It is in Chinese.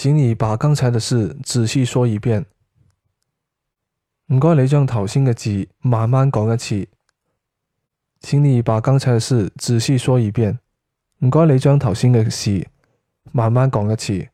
请你把刚才的事仔细说一遍。唔该你将头先嘅字慢慢讲一次。请你把刚才嘅事仔细说一遍。唔该你将头先嘅事慢慢讲一次。